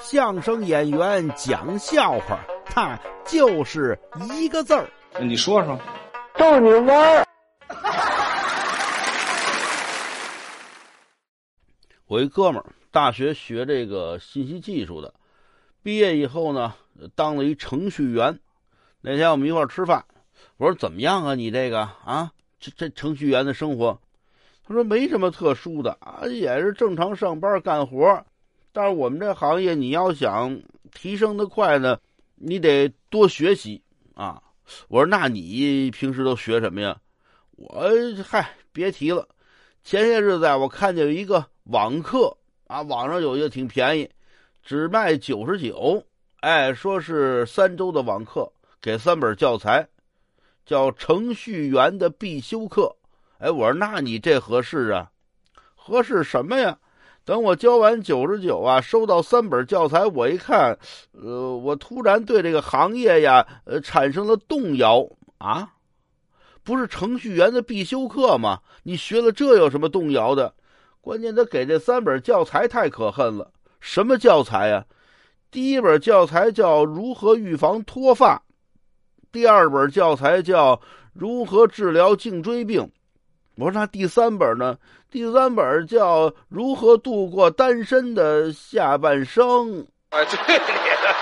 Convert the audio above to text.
相声演员讲笑话，他就是一个字儿。你说说，逗你玩儿。我一哥们儿，大学学这个信息技术的，毕业以后呢，当了一程序员。那天我们一块儿吃饭，我说怎么样啊？你这个啊，这这程序员的生活？他说没什么特殊的啊，也是正常上班干活。但是我们这行业，你要想提升的快呢，你得多学习啊。我说那你平时都学什么呀？我嗨，别提了。前些日子啊，我看见有一个网课啊，网上有一个挺便宜，只卖九十九。哎，说是三周的网课，给三本教材，叫程序员的必修课。哎，我说那你这合适啊？合适什么呀？等我交完九十九啊，收到三本教材，我一看，呃，我突然对这个行业呀，呃，产生了动摇啊。不是程序员的必修课吗？你学了这有什么动摇的？关键他给这三本教材太可恨了。什么教材呀？第一本教材叫如何预防脱发，第二本教材叫如何治疗颈椎病。我说那第三本呢？第三本叫如何度过单身的下半生。哎，对你的。